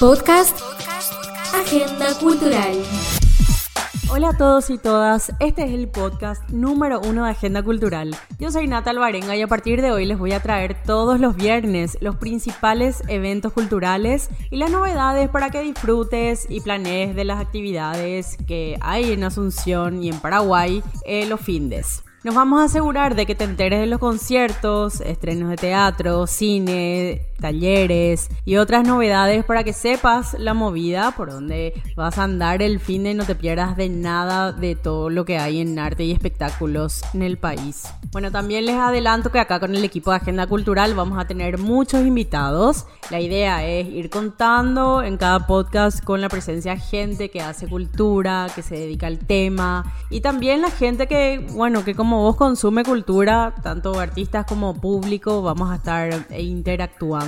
Podcast Agenda Cultural. Hola a todos y todas, este es el podcast número uno de Agenda Cultural. Yo soy Nata Alvarenga y a partir de hoy les voy a traer todos los viernes los principales eventos culturales y las novedades para que disfrutes y planees de las actividades que hay en Asunción y en Paraguay eh, los findes. Nos vamos a asegurar de que te enteres de los conciertos, estrenos de teatro, cine, talleres y otras novedades para que sepas la movida por donde vas a andar el fin de no te pierdas de nada de todo lo que hay en arte y espectáculos en el país. Bueno, también les adelanto que acá con el equipo de Agenda Cultural vamos a tener muchos invitados. La idea es ir contando en cada podcast con la presencia de gente que hace cultura, que se dedica al tema y también la gente que, bueno, que como vos consume cultura, tanto artistas como público, vamos a estar interactuando.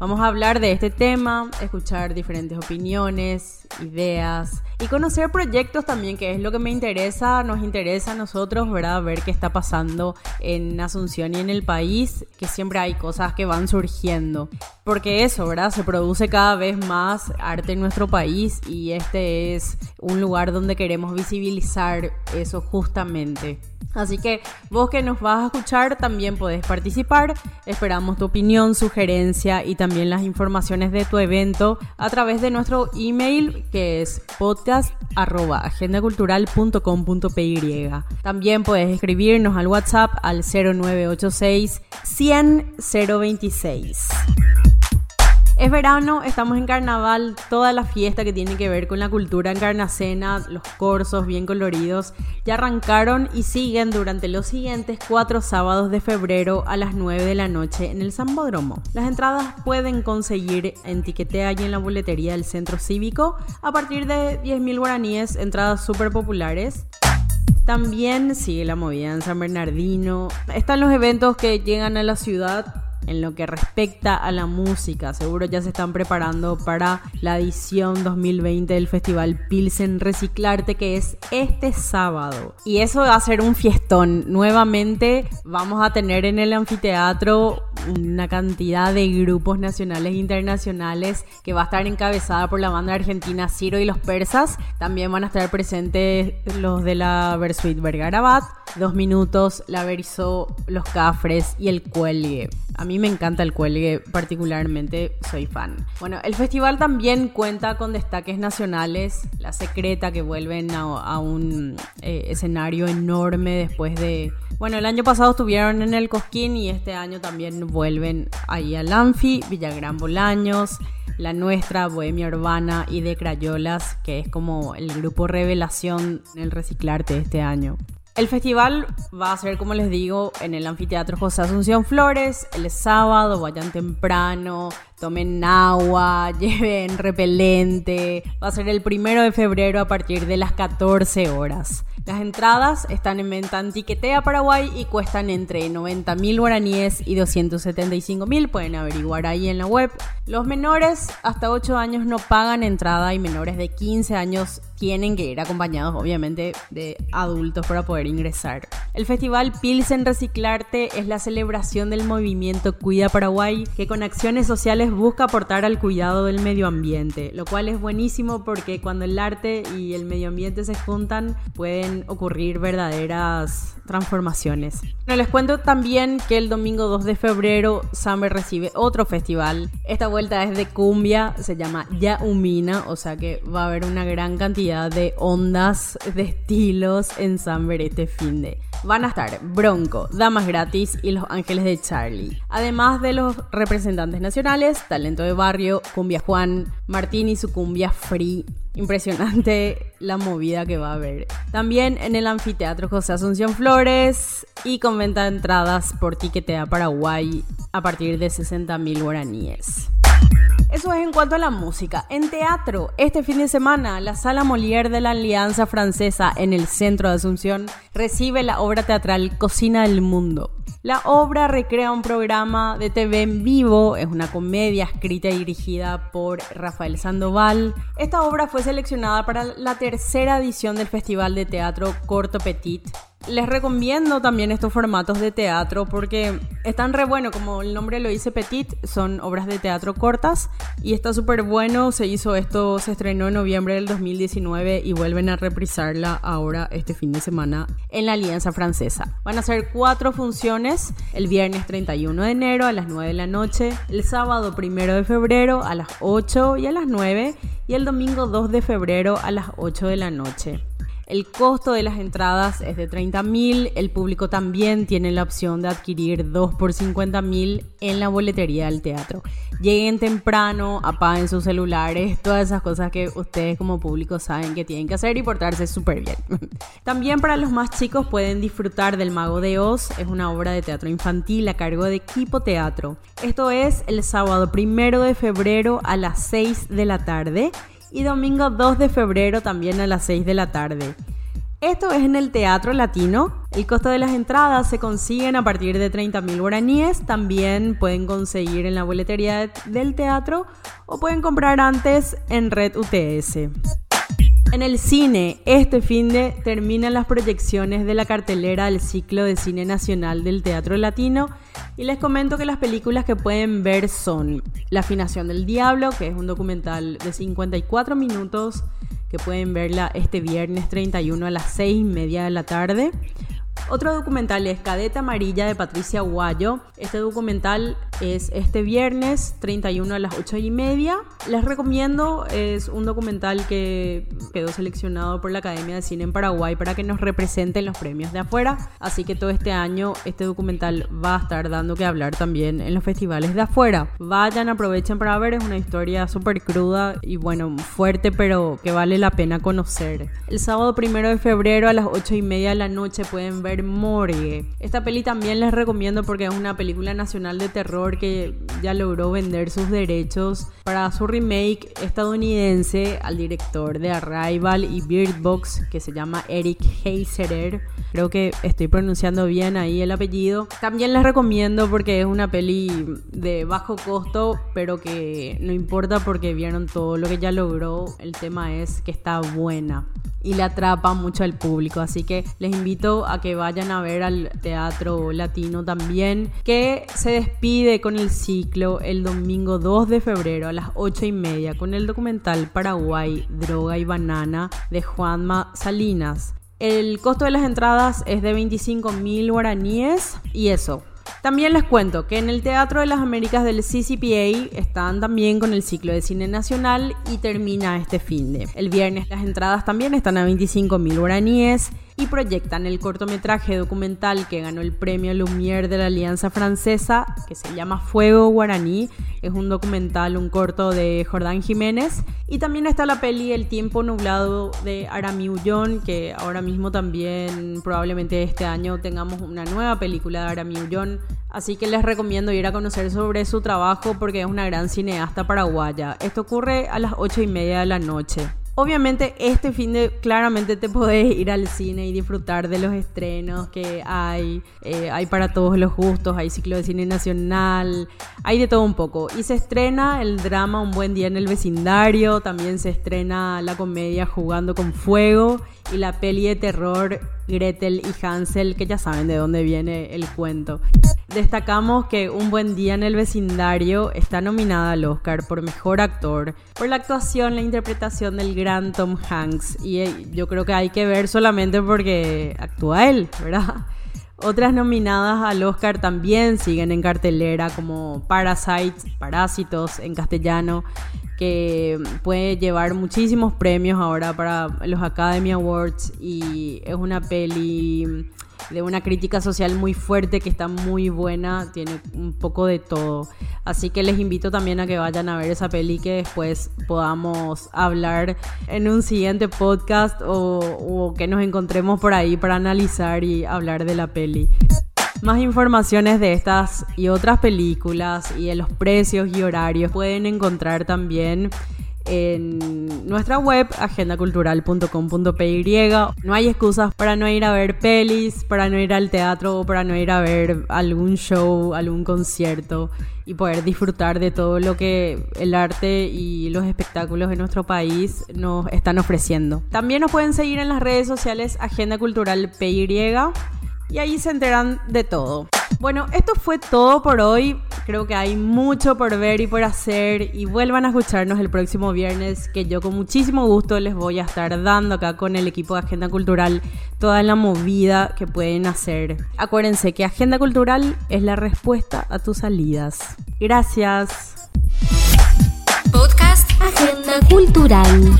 Vamos a hablar de este tema, escuchar diferentes opiniones, ideas y conocer proyectos también, que es lo que me interesa, nos interesa a nosotros, ¿verdad? Ver qué está pasando en Asunción y en el país, que siempre hay cosas que van surgiendo. Porque eso, ¿verdad? Se produce cada vez más arte en nuestro país y este es un lugar donde queremos visibilizar eso justamente. Así que vos que nos vas a escuchar también podés participar. Esperamos tu opinión, sugerencia y también las informaciones de tu evento a través de nuestro email que es podcast.agendacultural.com.py. También puedes escribirnos al WhatsApp al 0986 100 026. Es verano, estamos en carnaval, toda la fiesta que tiene que ver con la cultura encarnacena, los corsos bien coloridos, ya arrancaron y siguen durante los siguientes cuatro sábados de febrero a las 9 de la noche en el Zambódromo. Las entradas pueden conseguir en Tiquetea y en la boletería del Centro Cívico a partir de 10.000 guaraníes, entradas súper populares. También sigue la movida en San Bernardino. Están los eventos que llegan a la ciudad en lo que respecta a la música. Seguro ya se están preparando para la edición 2020 del Festival Pilsen Reciclarte que es este sábado. Y eso va a ser un fiestón. Nuevamente vamos a tener en el anfiteatro una cantidad de grupos nacionales e internacionales que va a estar encabezada por la banda argentina Ciro y los Persas. También van a estar presentes los de la Versuit Vergarabat, Dos Minutos, la Verizó, Los Cafres y el Cuelgue. A mí me encanta el cuelgue, particularmente soy fan. Bueno, el festival también cuenta con destaques nacionales, La Secreta que vuelven a, un eh, escenario enorme después de... Bueno, el año pasado estuvieron en el Cosquín y este año también vuelven ahí al Anfi, Villagrán Bolaños, La Nuestra, Bohemia Urbana y de Crayolas, que es como el grupo revelación en el reciclarte este año. El festival va a ser, como les digo, en el anfiteatro José Asunción Flores, el sábado, vayan temprano, tomen agua, lleven repelente. Va a ser el primero de febrero a partir de las 14 horas. Las entradas están en venta en Tiquetea Paraguay y cuestan entre 90 mil guaraníes y 275 mil. Pueden averiguar ahí en la web. Los menores hasta 8 años no pagan entrada y menores de 15 años tienen que ir acompañados obviamente de adultos para poder ingresar. El festival Pilsen Reciclarte es la celebración del movimiento Cuida Paraguay que con acciones sociales busca aportar al cuidado del medio ambiente, lo cual es buenísimo porque cuando el arte y el medio ambiente se juntan pueden ocurrir verdaderas transformaciones. les cuento también que el domingo 2 de febrero Samber recibe otro festival. Esta vuelta es de cumbia, se llama Yaumina, o sea que va a haber una gran cantidad de ondas, de estilos en Samber este fin de. Van a estar Bronco, Damas Gratis y Los Ángeles de Charlie. Además de los representantes nacionales, Talento de Barrio, Cumbia Juan, Martín y su Cumbia Free impresionante la movida que va a haber. También en el anfiteatro José Asunción Flores y con venta de entradas por Tiquetea Paraguay a partir de 60 mil guaraníes. Eso es en cuanto a la música. En teatro, este fin de semana, la Sala Molière de la Alianza Francesa en el centro de Asunción recibe la obra teatral Cocina del Mundo. La obra recrea un programa de TV en vivo, es una comedia escrita y dirigida por Rafael Sandoval. Esta obra fue seleccionada para la tercera edición del Festival de Teatro Corto Petit Les recomiendo también estos formatos de teatro porque están re bueno, como el nombre lo dice Petit, son obras de teatro cortas y está súper bueno. Se hizo esto, se estrenó en noviembre del 2019 y vuelven a reprisarla ahora este fin de semana en la Alianza Francesa. Van a ser cuatro funciones, el viernes 31 de enero a las 9 de la noche, el sábado 1 de febrero a las 8 y a las 9 y el domingo 2 de febrero a las 8 de la noche. El costo de las entradas es de 30 mil. El público también tiene la opción de adquirir 2 por 50 mil en la boletería del teatro. Lleguen temprano, apaguen sus celulares, todas esas cosas que ustedes como público saben que tienen que hacer y portarse súper bien. También para los más chicos pueden disfrutar del Mago de Oz. Es una obra de teatro infantil a cargo de Equipo Teatro. Esto es el sábado primero de febrero a las 6 de la tarde y domingo 2 de febrero también a las 6 de la tarde. Esto es en el Teatro Latino. El costo de las entradas se consiguen a partir de 30.000 guaraníes. También pueden conseguir en la boletería del teatro o pueden comprar antes en Red UTS. En el cine, este fin de terminan las proyecciones de la cartelera del ciclo de cine nacional del Teatro Latino y les comento que las películas que pueden ver son La afinación del diablo, que es un documental de 54 minutos que pueden verla este viernes 31 a las 6 y media de la tarde. Otro documental es Cadeta Amarilla de Patricia Guayo. Este documental es este viernes 31 a las 8 y media. Les recomiendo, es un documental que quedó seleccionado por la Academia de Cine en Paraguay para que nos represente en los premios de afuera. Así que todo este año este documental va a estar dando que hablar también en los festivales de afuera. Vayan, aprovechen para ver, es una historia súper cruda y bueno, fuerte, pero que vale la pena conocer. El sábado primero de febrero a las 8 y media de la noche pueden ver Morgue. Esta peli también les recomiendo porque es una película nacional de terror que ya logró vender sus derechos para su remake estadounidense al director de Arrival y Bird Box que se llama Eric Heiserer. Creo que estoy pronunciando bien ahí el apellido. También les recomiendo porque es una peli de bajo costo, pero que no importa porque vieron todo lo que ya logró. El tema es que está buena y le atrapa mucho al público. Así que les invito a que vayan a ver al Teatro Latino también, que se despide con el ciclo el domingo 2 de febrero a las 8 y media con el documental Paraguay, Droga y Banana de Juanma Salinas. El costo de las entradas es de 25 mil guaraníes y eso, también les cuento que en el Teatro de las Américas del CCPA están también con el ciclo de cine nacional y termina este fin de. El viernes las entradas también están a 25 mil guaraníes y proyectan el cortometraje documental que ganó el premio Lumière de la Alianza Francesa, que se llama Fuego Guaraní. Es un documental, un corto de Jordán Jiménez. Y también está la peli El tiempo nublado de Arami Ullón, que ahora mismo también probablemente este año tengamos una nueva película de Arami Ullón. Así que les recomiendo ir a conocer sobre su trabajo porque es una gran cineasta paraguaya. Esto ocurre a las 8 y media de la noche. Obviamente este fin de claramente te podés ir al cine y disfrutar de los estrenos que hay. Eh, hay para todos los gustos, hay ciclo de cine nacional, hay de todo un poco. Y se estrena el drama Un buen día en el vecindario, también se estrena la comedia Jugando con Fuego y la peli de terror Gretel y Hansel, que ya saben de dónde viene el cuento. Destacamos que Un buen día en el vecindario está nominada al Oscar por Mejor Actor, por la actuación, la interpretación del gran Tom Hanks. Y eh, yo creo que hay que ver solamente porque actúa él, ¿verdad? Otras nominadas al Oscar también siguen en cartelera como Parasites, Parásitos en castellano, que puede llevar muchísimos premios ahora para los Academy Awards y es una peli de una crítica social muy fuerte que está muy buena, tiene un poco de todo. Así que les invito también a que vayan a ver esa peli que después podamos hablar en un siguiente podcast o, que nos encontremos por ahí para analizar y hablar de la peli. Más informaciones de estas y otras películas y de los precios y horarios pueden encontrar también en nuestra web agendacultural.com.py. No hay excusas para no ir a ver pelis, para no ir al teatro para no ir a ver algún show, algún concierto y poder disfrutar de todo lo que el arte y los espectáculos de nuestro país nos están ofreciendo. También nos pueden seguir en las redes sociales Agenda Cultural PY y ahí se enteran de todo. Bueno, esto fue todo por hoy. Creo que hay mucho por ver y por hacer y vuelvan a escucharnos el próximo viernes que yo con muchísimo gusto les voy a estar dando acá con el equipo de Agenda Cultural toda la movida que pueden hacer. Acuérdense que Agenda Cultural es la respuesta a tus salidas. Gracias. Podcast Agenda Cultural.